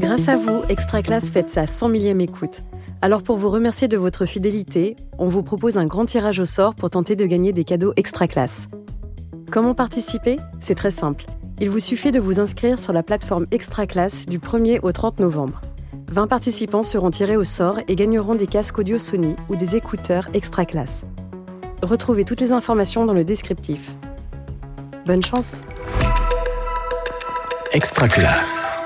Grâce à vous, Extra Classe fête sa 100 millième écoute. Alors pour vous remercier de votre fidélité, on vous propose un grand tirage au sort pour tenter de gagner des cadeaux Extra Classe. Comment participer? C'est très simple. Il vous suffit de vous inscrire sur la plateforme Extra Classe du 1er au 30 novembre. 20 participants seront tirés au sort et gagneront des casques audio Sony ou des écouteurs Extra Classe. Retrouvez toutes les informations dans le descriptif. Bonne chance Extra classe.